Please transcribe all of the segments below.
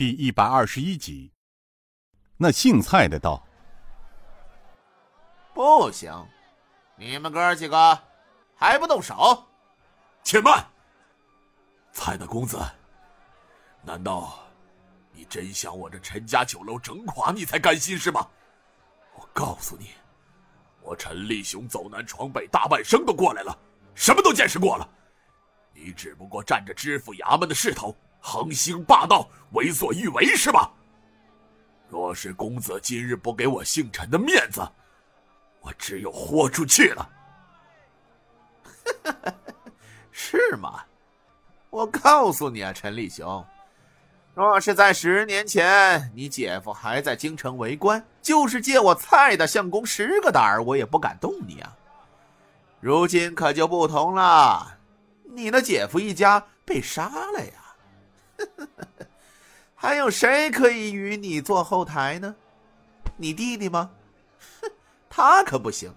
第一百二十一集。那姓蔡的道：“不行，你们哥几个还不动手？且慢！蔡大公子，难道你真想我这陈家酒楼整垮你才甘心是吗？我告诉你，我陈立雄走南闯北大半生都过来了，什么都见识过了。你只不过占着知府衙门的势头，横行霸道，为所欲为是吧？若是公子今日不给我姓陈的面子，我只有豁出去了。是吗？我告诉你啊，陈立雄，若是在十年前你姐夫还在京城为官，就是借我蔡大相公十个胆儿，我也不敢动你啊。如今可就不同了，你那姐夫一家被杀了呀，还有谁可以与你做后台呢？你弟弟吗？他可不行，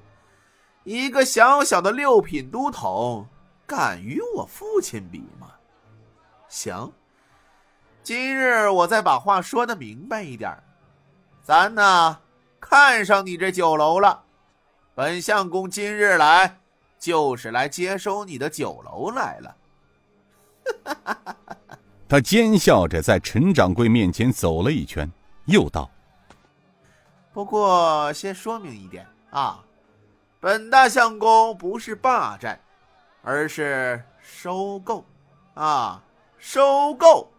一个小小的六品都统。敢与我父亲比吗？行，今日我再把话说的明白一点咱呢看上你这酒楼了，本相公今日来就是来接收你的酒楼来了。他奸笑着在陈掌柜面前走了一圈，又道：“不过先说明一点啊，本大相公不是霸占。”而是收购，啊，收购，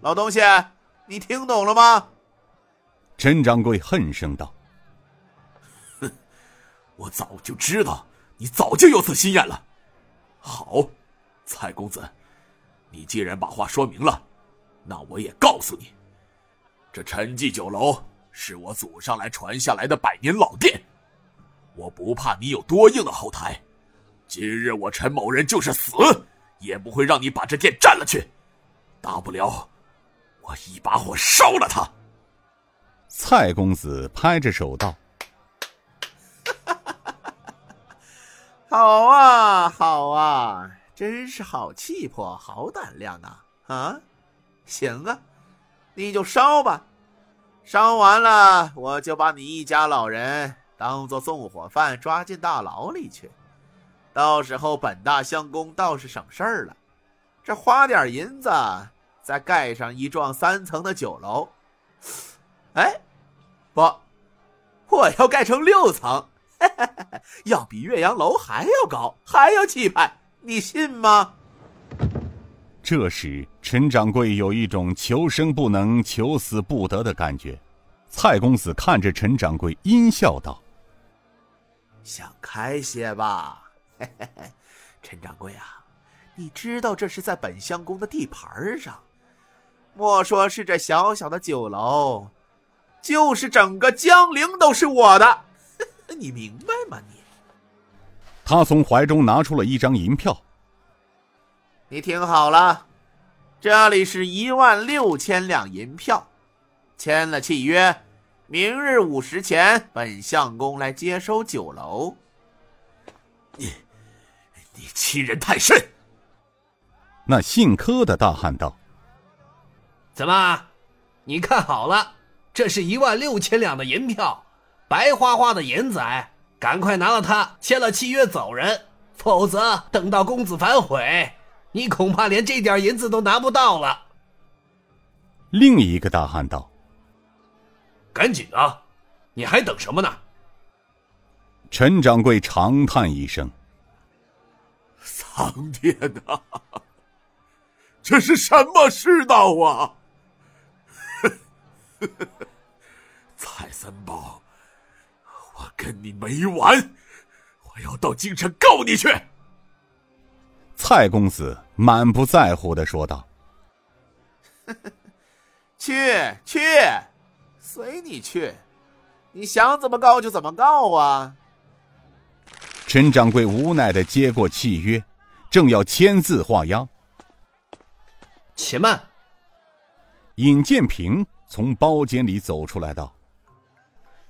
老东西，你听懂了吗？陈掌柜恨声道：“哼，我早就知道你早就有此心眼了。好，蔡公子，你既然把话说明了，那我也告诉你，这陈记酒楼是我祖上来传下来的百年老店，我不怕你有多硬的后台。”今日我陈某人就是死，也不会让你把这店占了去。大不了，我一把火烧了他。蔡公子拍着手道：“ 好啊，好啊，真是好气魄，好胆量啊！啊，行啊，你就烧吧。烧完了，我就把你一家老人当做纵火犯抓进大牢里去。”到时候本大相公倒是省事儿了，这花点银子再盖上一幢三层的酒楼，哎，不，我要盖成六层，要比岳阳楼还要高，还要气派，你信吗？这时，陈掌柜有一种求生不能、求死不得的感觉。蔡公子看着陈掌柜，阴笑道：“想开些吧。”嘿嘿嘿，陈掌柜啊，你知道这是在本相公的地盘上，莫说是这小小的酒楼，就是整个江陵都是我的，你明白吗？你？他从怀中拿出了一张银票，你听好了，这里是一万六千两银票，签了契约，明日午时前，本相公来接收酒楼。你。你欺人太甚！那姓柯的大喊道：“怎么？你看好了，这是一万六千两的银票，白花花的银子，赶快拿了它，签了契约走人，否则等到公子反悔，你恐怕连这点银子都拿不到了。”另一个大汉道：“赶紧啊！你还等什么呢？”陈掌柜长叹一声。苍天呐，这是什么世道啊！蔡三宝，我跟你没完！我要到京城告你去！蔡公子满不在乎的说道：“ 去去，随你去，你想怎么告就怎么告啊！”陈掌柜无奈的接过契约。正要签字画押，且慢。尹建平从包间里走出来道：“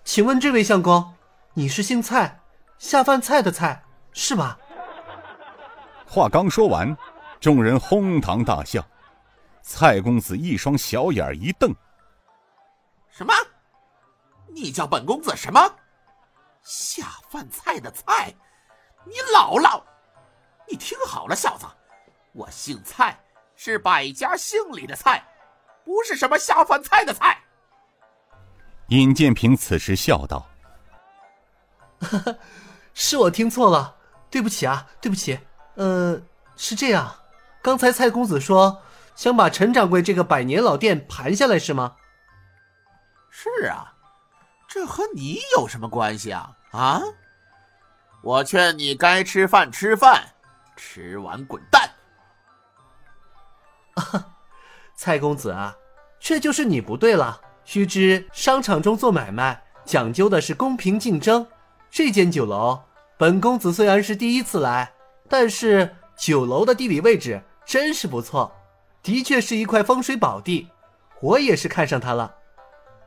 请问这位相公，你是姓蔡，下饭菜的菜是吧？”话刚说完，众人哄堂大笑。蔡公子一双小眼一瞪：“什么？你叫本公子什么？下饭菜的菜？你姥姥！你听好了，小子，我姓蔡，是百家姓里的蔡，不是什么下饭菜的菜。”尹建平此时笑道：“ 是我听错了，对不起啊，对不起。呃，是这样，刚才蔡公子说想把陈掌柜这个百年老店盘下来，是吗？是啊，这和你有什么关系啊？啊！我劝你该吃饭吃饭，吃完滚蛋。啊，蔡公子啊，这就是你不对了。须知商场中做买卖讲究的是公平竞争。这间酒楼，本公子虽然是第一次来，但是酒楼的地理位置真是不错，的确是一块风水宝地。我也是看上它了，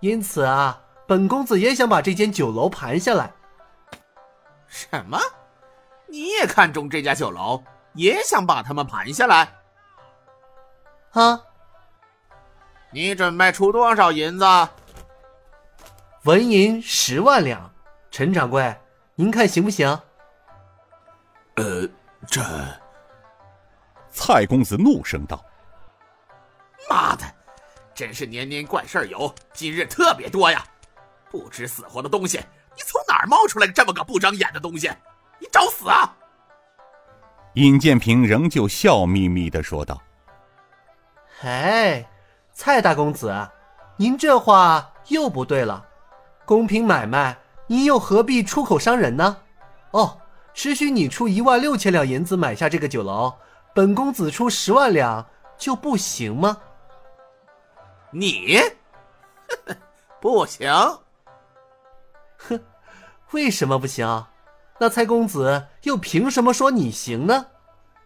因此啊，本公子也想把这间酒楼盘下来。什么？你也看中这家酒楼，也想把他们盘下来？啊？你准备出多少银子？纹银十万两，陈掌柜，您看行不行？呃，这……蔡公子怒声道：“妈的，真是年年怪事儿有，今日特别多呀！不知死活的东西，你从哪儿冒出来这么个不长眼的东西？你找死啊！”尹建平仍旧笑眯眯的说道：“哎。”蔡大公子，您这话又不对了。公平买卖，您又何必出口伤人呢？哦，只许你出一万六千两银子买下这个酒楼，本公子出十万两就不行吗？你，不行。哼，为什么不行？那蔡公子又凭什么说你行呢？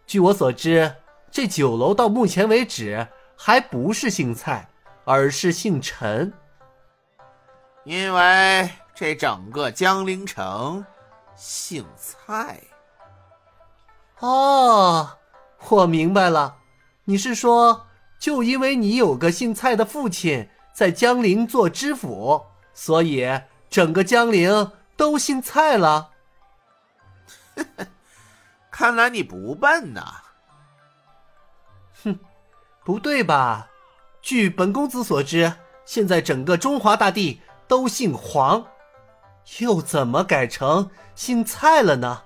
据我所知，这酒楼到目前为止。还不是姓蔡，而是姓陈。因为这整个江陵城姓蔡。哦，我明白了，你是说，就因为你有个姓蔡的父亲在江陵做知府，所以整个江陵都姓蔡了？看来你不笨呐。哼。不对吧？据本公子所知，现在整个中华大地都姓黄，又怎么改成姓蔡了呢？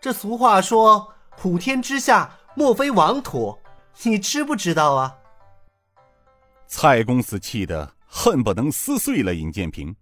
这俗话说“普天之下莫非王土”，你知不知道啊？蔡公子气得恨不能撕碎了尹建平。